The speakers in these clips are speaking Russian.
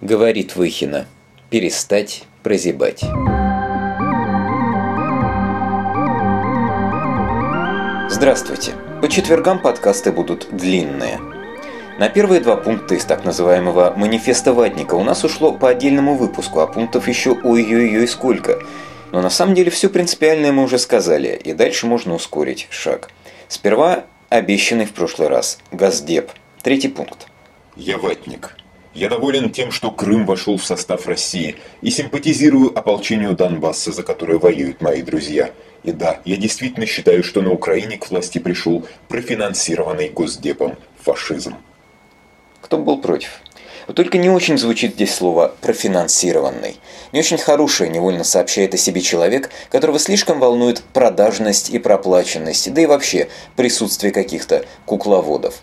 Говорит Выхина. Перестать прозябать. Здравствуйте. По четвергам подкасты будут длинные. На первые два пункта из так называемого «манифеста ватника» у нас ушло по отдельному выпуску, а пунктов еще ой-ой-ой сколько. Но на самом деле все принципиальное мы уже сказали, и дальше можно ускорить шаг. Сперва обещанный в прошлый раз – Газдеп. Третий пункт. Я ватник. Я доволен тем, что Крым вошел в состав России и симпатизирую ополчению Донбасса, за которое воюют мои друзья. И да, я действительно считаю, что на Украине к власти пришел профинансированный Госдепом фашизм. Кто был против? Только не очень звучит здесь слово «профинансированный». Не очень хорошее невольно сообщает о себе человек, которого слишком волнует продажность и проплаченность, да и вообще присутствие каких-то кукловодов.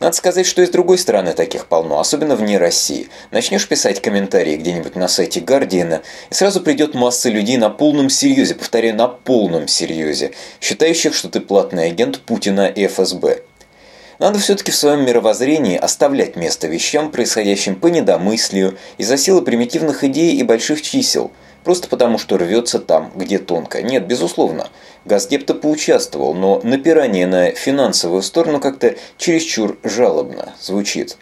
Надо сказать, что и с другой стороны таких полно, особенно вне России. Начнешь писать комментарии где-нибудь на сайте Гардиана, и сразу придет масса людей на полном серьезе, повторяю, на полном серьезе, считающих, что ты платный агент Путина и ФСБ. Надо все-таки в своем мировоззрении оставлять место вещам, происходящим по недомыслию, из-за силы примитивных идей и больших чисел, просто потому что рвется там, где тонко. Нет, безусловно, Газдеп-то поучаствовал, но напирание на финансовую сторону как-то чересчур жалобно звучит.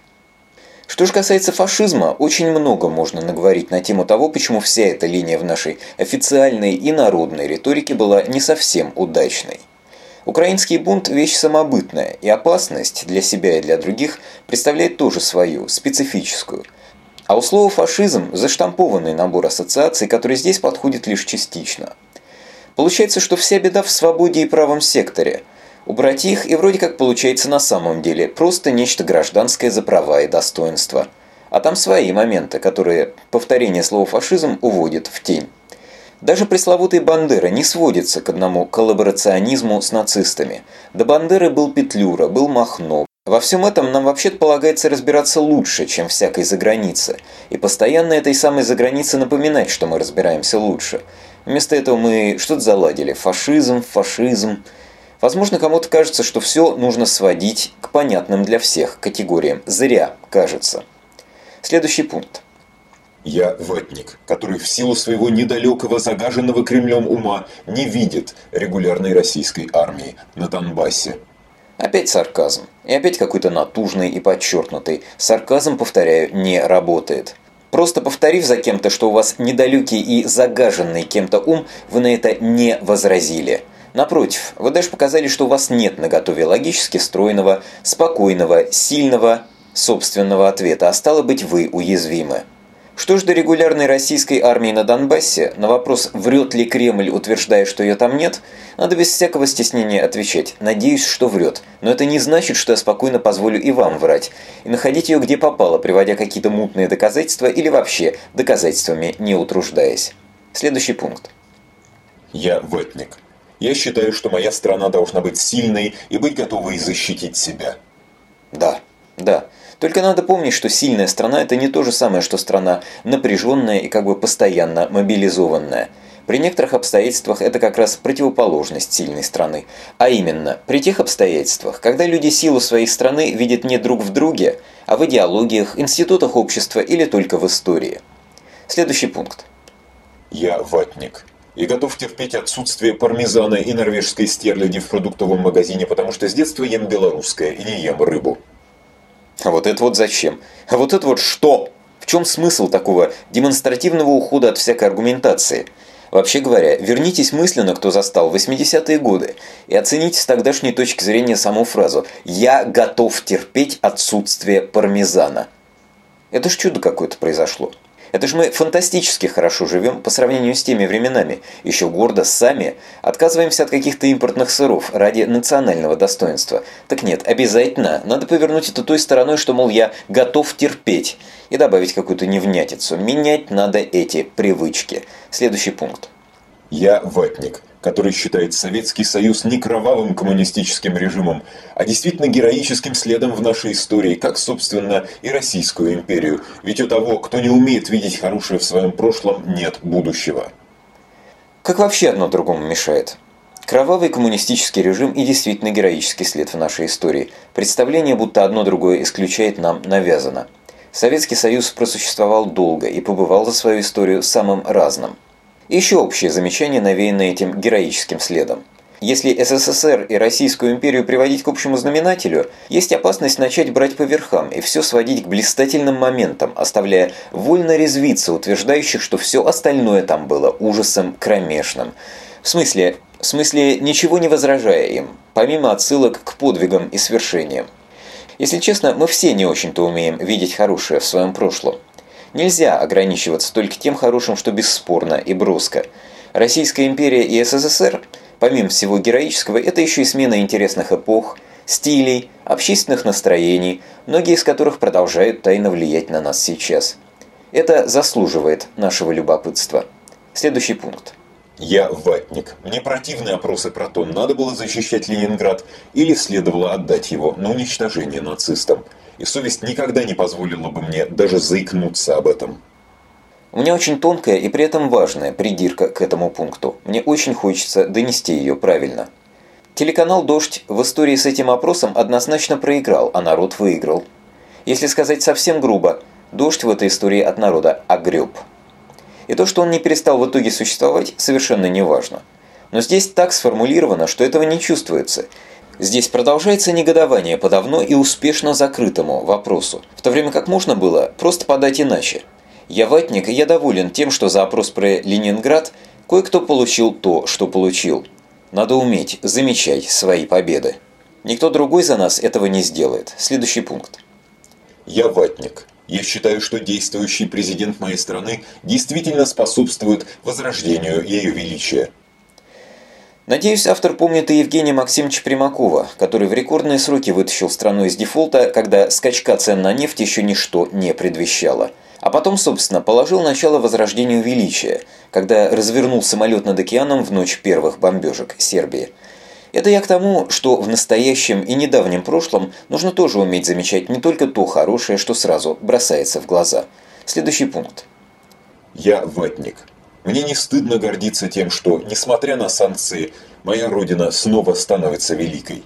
Что же касается фашизма, очень много можно наговорить на тему того, почему вся эта линия в нашей официальной и народной риторике была не совсем удачной. Украинский бунт – вещь самобытная, и опасность для себя и для других представляет тоже свою, специфическую. А у слова «фашизм» – заштампованный набор ассоциаций, который здесь подходит лишь частично – Получается, что вся беда в свободе и правом секторе. Убрать их и вроде как получается на самом деле просто нечто гражданское за права и достоинства. А там свои моменты, которые повторение слова «фашизм» уводит в тень. Даже пресловутый Бандера не сводится к одному коллаборационизму с нацистами. До Бандеры был Петлюра, был Махно. Во всем этом нам вообще-то полагается разбираться лучше, чем всякой загранице. И постоянно этой самой загранице напоминать, что мы разбираемся лучше – Вместо этого мы что-то заладили. Фашизм, фашизм. Возможно, кому-то кажется, что все нужно сводить к понятным для всех категориям. Зря, кажется. Следующий пункт. Я ватник, который в силу своего недалекого загаженного Кремлем ума не видит регулярной российской армии на Донбассе. Опять сарказм. И опять какой-то натужный и подчеркнутый. Сарказм, повторяю, не работает. Просто повторив за кем-то, что у вас недалекий и загаженный кем-то ум, вы на это не возразили. Напротив, вы даже показали, что у вас нет на готове логически стройного, спокойного, сильного, собственного ответа, а стало быть, вы уязвимы. Что ж до регулярной российской армии на Донбассе, на вопрос, врет ли Кремль, утверждая, что ее там нет, надо без всякого стеснения отвечать. Надеюсь, что врет. Но это не значит, что я спокойно позволю и вам врать. И находить ее где попало, приводя какие-то мутные доказательства или вообще доказательствами не утруждаясь. Следующий пункт. Я ватник. Я считаю, что моя страна должна быть сильной и быть готовой защитить себя. Да, да. Только надо помнить, что сильная страна – это не то же самое, что страна напряженная и как бы постоянно мобилизованная. При некоторых обстоятельствах это как раз противоположность сильной страны. А именно, при тех обстоятельствах, когда люди силу своей страны видят не друг в друге, а в идеологиях, институтах общества или только в истории. Следующий пункт. Я ватник и готов терпеть отсутствие пармезана и норвежской стерляди в продуктовом магазине, потому что с детства ем белорусское и не ем рыбу. А вот это вот зачем? А вот это вот что? В чем смысл такого демонстративного ухода от всякой аргументации? Вообще говоря, вернитесь мысленно, кто застал 80-е годы, и оцените с тогдашней точки зрения саму фразу «Я готов терпеть отсутствие пармезана». Это ж чудо какое-то произошло. Это же мы фантастически хорошо живем по сравнению с теми временами. Еще гордо сами отказываемся от каких-то импортных сыров ради национального достоинства. Так нет, обязательно надо повернуть это той стороной, что, мол, я готов терпеть. И добавить какую-то невнятицу. Менять надо эти привычки. Следующий пункт. Я ватник который считает Советский Союз не кровавым коммунистическим режимом, а действительно героическим следом в нашей истории, как, собственно, и Российскую империю. Ведь у того, кто не умеет видеть хорошее в своем прошлом, нет будущего. Как вообще одно другому мешает? Кровавый коммунистический режим и действительно героический след в нашей истории. Представление, будто одно другое исключает, нам навязано. Советский Союз просуществовал долго и побывал за свою историю самым разным. Еще общее замечание, навеянное этим героическим следом. Если СССР и Российскую империю приводить к общему знаменателю, есть опасность начать брать по верхам и все сводить к блистательным моментам, оставляя вольно резвиться утверждающих, что все остальное там было ужасом кромешным. В смысле, в смысле ничего не возражая им, помимо отсылок к подвигам и свершениям. Если честно, мы все не очень-то умеем видеть хорошее в своем прошлом. Нельзя ограничиваться только тем хорошим, что бесспорно и броско. Российская империя и СССР – Помимо всего героического, это еще и смена интересных эпох, стилей, общественных настроений, многие из которых продолжают тайно влиять на нас сейчас. Это заслуживает нашего любопытства. Следующий пункт. Я ватник. Мне противны опросы про то, надо было защищать Ленинград или следовало отдать его на уничтожение нацистам. И совесть никогда не позволила бы мне даже заикнуться об этом. У меня очень тонкая и при этом важная придирка к этому пункту. Мне очень хочется донести ее правильно. Телеканал «Дождь» в истории с этим опросом однозначно проиграл, а народ выиграл. Если сказать совсем грубо, «Дождь» в этой истории от народа огреб. И то, что он не перестал в итоге существовать, совершенно не важно. Но здесь так сформулировано, что этого не чувствуется. Здесь продолжается негодование по давно и успешно закрытому вопросу, в то время как можно было просто подать иначе – я ватник, и я доволен тем, что за опрос про Ленинград кое-кто получил то, что получил. Надо уметь замечать свои победы. Никто другой за нас этого не сделает. Следующий пункт. Я ватник. Я считаю, что действующий президент моей страны действительно способствует возрождению ее величия. Надеюсь, автор помнит и Евгения Максимовича Примакова, который в рекордные сроки вытащил страну из дефолта, когда скачка цен на нефть еще ничто не предвещало – а потом, собственно, положил начало возрождению величия, когда развернул самолет над океаном в ночь первых бомбежек Сербии. Это я к тому, что в настоящем и недавнем прошлом нужно тоже уметь замечать не только то хорошее, что сразу бросается в глаза. Следующий пункт. Я ватник. Мне не стыдно гордиться тем, что, несмотря на санкции, моя родина снова становится великой.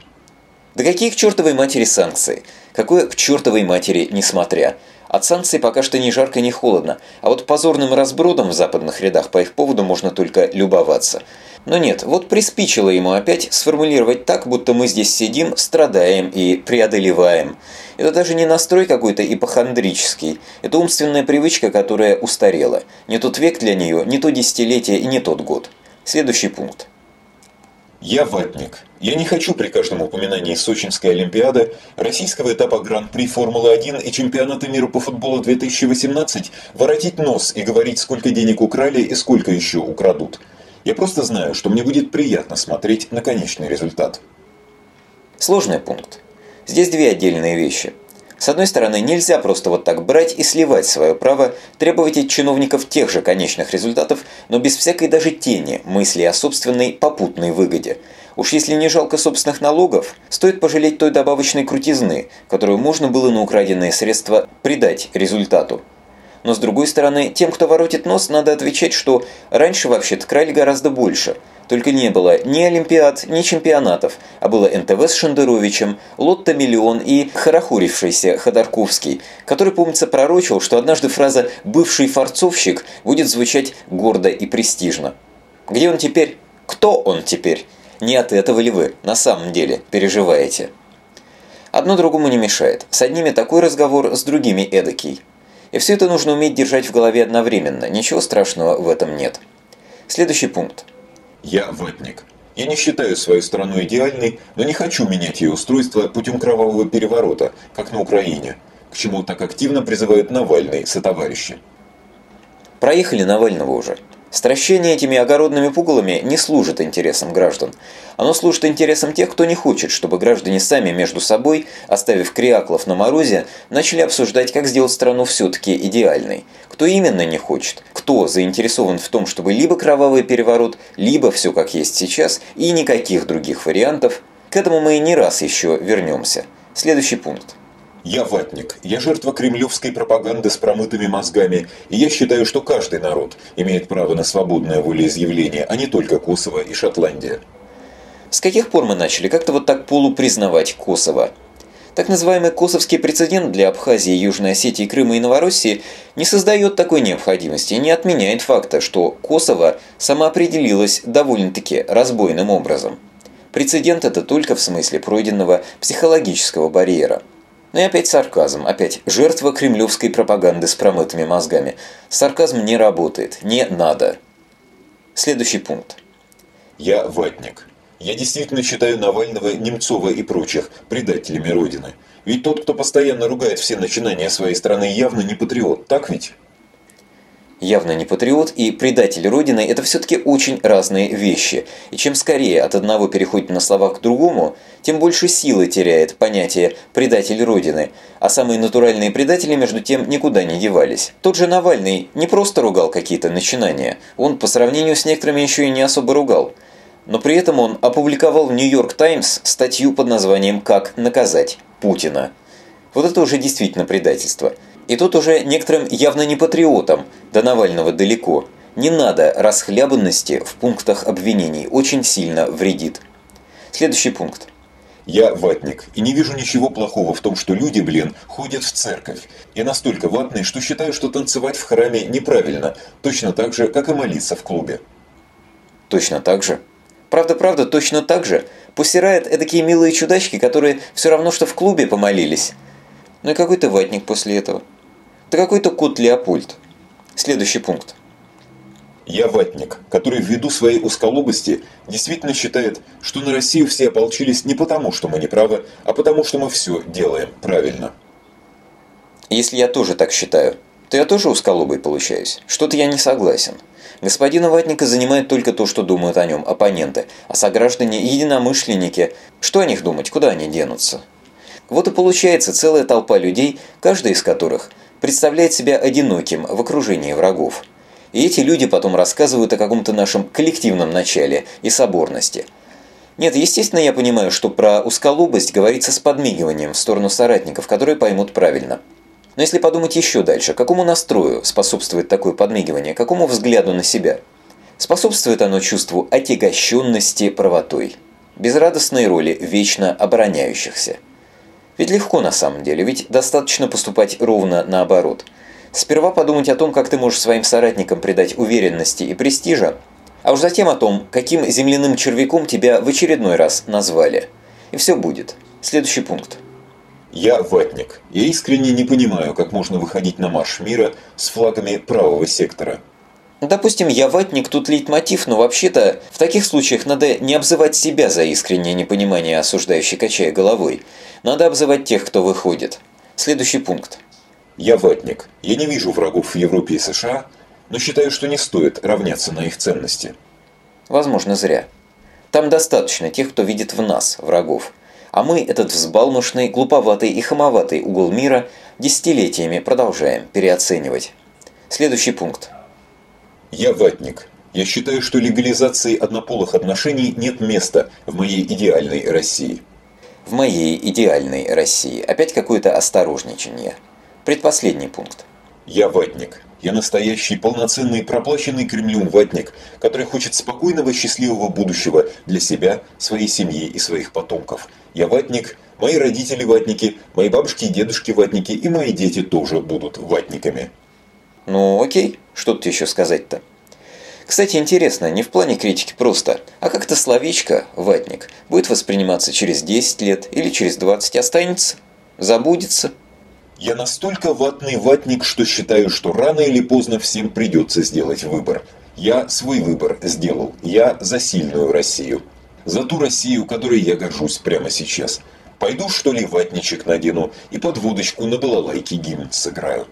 Да какие к чертовой матери санкции? Какое к чертовой матери несмотря? От санкций пока что ни жарко, ни холодно, а вот позорным разбродом в западных рядах по их поводу можно только любоваться. Но нет, вот приспичило ему опять сформулировать так, будто мы здесь сидим, страдаем и преодолеваем. Это даже не настрой какой-то ипохондрический, это умственная привычка, которая устарела. Не тот век для нее, не то десятилетие и не тот год. Следующий пункт. Я ватник. Я не хочу при каждом упоминании Сочинской Олимпиады, российского этапа Гран-при Формулы-1 и чемпионата мира по футболу 2018 воротить нос и говорить, сколько денег украли и сколько еще украдут. Я просто знаю, что мне будет приятно смотреть на конечный результат. Сложный пункт. Здесь две отдельные вещи. С одной стороны, нельзя просто вот так брать и сливать свое право требовать от чиновников тех же конечных результатов, но без всякой даже тени мысли о собственной попутной выгоде. Уж если не жалко собственных налогов, стоит пожалеть той добавочной крутизны, которую можно было на украденные средства придать результату. Но с другой стороны, тем, кто воротит нос, надо отвечать, что раньше вообще-то крали гораздо больше – только не было ни Олимпиад, ни чемпионатов, а было НТВ с Шендеровичем, Лотто Миллион и хорохорившийся Ходорковский, который, помнится, пророчил, что однажды фраза «бывший форцовщик» будет звучать гордо и престижно. Где он теперь? Кто он теперь? Не от этого ли вы на самом деле переживаете? Одно другому не мешает. С одними такой разговор, с другими эдакий. И все это нужно уметь держать в голове одновременно. Ничего страшного в этом нет. Следующий пункт. Я ватник. Я не считаю свою страну идеальной, но не хочу менять ее устройство путем кровавого переворота, как на Украине, к чему так активно призывают Навальный сотоварищи. Проехали Навального уже. Стращение этими огородными пугалами не служит интересам граждан. Оно служит интересам тех, кто не хочет, чтобы граждане сами между собой, оставив криаклов на морозе, начали обсуждать, как сделать страну все-таки идеальной. Кто именно не хочет, кто заинтересован в том, чтобы либо кровавый переворот, либо все как есть сейчас, и никаких других вариантов, к этому мы и не раз еще вернемся. Следующий пункт. Я ватник, я жертва кремлевской пропаганды с промытыми мозгами, и я считаю, что каждый народ имеет право на свободное волеизъявление, а не только Косово и Шотландия. С каких пор мы начали как-то вот так полупризнавать Косово? Так называемый косовский прецедент для Абхазии, Южной Осетии, Крыма и Новороссии не создает такой необходимости и не отменяет факта, что Косово самоопределилось довольно-таки разбойным образом. Прецедент это только в смысле пройденного психологического барьера. Ну и опять сарказм, опять жертва кремлевской пропаганды с промытыми мозгами. Сарказм не работает, не надо. Следующий пункт. Я ватник. Я действительно считаю Навального, Немцова и прочих предателями Родины. Ведь тот, кто постоянно ругает все начинания своей страны, явно не патриот, так ведь? Явно не патриот и предатель Родины – это все-таки очень разные вещи. И чем скорее от одного переходит на слова к другому, тем больше силы теряет понятие «предатель Родины», а самые натуральные предатели между тем никуда не девались. Тот же Навальный не просто ругал какие-то начинания, он по сравнению с некоторыми еще и не особо ругал. Но при этом он опубликовал в «Нью-Йорк Таймс» статью под названием «Как наказать Путина». Вот это уже действительно предательство – и тут уже некоторым явно не патриотам, до Навального далеко. Не надо расхлябанности в пунктах обвинений, очень сильно вредит. Следующий пункт. Я ватник, и не вижу ничего плохого в том, что люди, блин, ходят в церковь. Я настолько ватный, что считаю, что танцевать в храме неправильно, точно так же, как и молиться в клубе. Точно так же? Правда-правда, точно так же? Посирают такие милые чудачки, которые все равно, что в клубе помолились. Ну и какой ты ватник после этого? Ты какой-то кот Леопольд. Следующий пункт. Я ватник, который ввиду своей узколобости действительно считает, что на Россию все ополчились не потому, что мы не правы, а потому, что мы все делаем правильно. Если я тоже так считаю, то я тоже узколобый получаюсь. Что-то я не согласен. Господина Ватника занимает только то, что думают о нем оппоненты, а сограждане единомышленники, что о них думать, куда они денутся? Вот и получается целая толпа людей, каждый из которых представляет себя одиноким в окружении врагов. И эти люди потом рассказывают о каком-то нашем коллективном начале и соборности. Нет, естественно, я понимаю, что про узколобость говорится с подмигиванием в сторону соратников, которые поймут правильно. Но если подумать еще дальше, какому настрою способствует такое подмигивание, какому взгляду на себя? Способствует оно чувству отягощенности правотой, безрадостной роли вечно обороняющихся. Ведь легко на самом деле, ведь достаточно поступать ровно наоборот. Сперва подумать о том, как ты можешь своим соратникам придать уверенности и престижа, а уж затем о том, каким земляным червяком тебя в очередной раз назвали. И все будет. Следующий пункт. Я ватник. Я искренне не понимаю, как можно выходить на марш мира с флагами правого сектора. Допустим, я ватник, тут лейтмотив, но вообще-то в таких случаях надо не обзывать себя за искреннее непонимание, осуждающий качая головой. Надо обзывать тех, кто выходит. Следующий пункт. Я ватник. Я не вижу врагов в Европе и США, но считаю, что не стоит равняться на их ценности. Возможно, зря. Там достаточно тех, кто видит в нас врагов. А мы этот взбалмошный, глуповатый и хамоватый угол мира десятилетиями продолжаем переоценивать. Следующий пункт. Я ватник. Я считаю, что легализации однополых отношений нет места в моей идеальной России. В моей идеальной России. Опять какое-то осторожничание. Предпоследний пункт. Я ватник. Я настоящий, полноценный, проплаченный Кремлем ватник, который хочет спокойного, счастливого будущего для себя, своей семьи и своих потомков. Я ватник, мои родители ватники, мои бабушки и дедушки ватники, и мои дети тоже будут ватниками. Ну окей, что тут еще сказать-то? Кстати, интересно, не в плане критики просто, а как-то словечко «ватник» будет восприниматься через 10 лет или через 20 останется? Забудется? Я настолько ватный ватник, что считаю, что рано или поздно всем придется сделать выбор. Я свой выбор сделал. Я за сильную Россию. За ту Россию, которой я горжусь прямо сейчас. Пойду, что ли, ватничек надену и под водочку на балалайке гимн сыграю.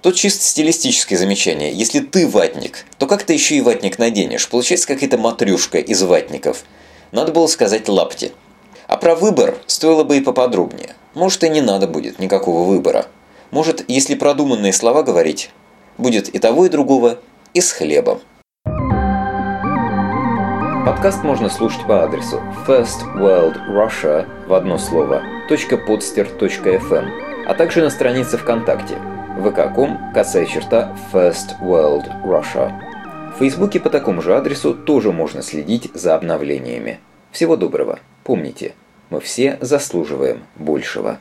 Тут чисто стилистическое замечание. Если ты ватник, то как ты еще и ватник наденешь? Получается какая-то матрешка из ватников. Надо было сказать лапти. А про выбор стоило бы и поподробнее. Может и не надо будет никакого выбора. Может, если продуманные слова говорить, будет и того, и другого, и с хлебом. Подкаст можно слушать по адресу firstworldrussia в одно слово .podster.fm, а также на странице ВКонтакте – vk.com, косая черта First World Russia. В Фейсбуке по такому же адресу тоже можно следить за обновлениями. Всего доброго. Помните, Мы все заслуживаем большего.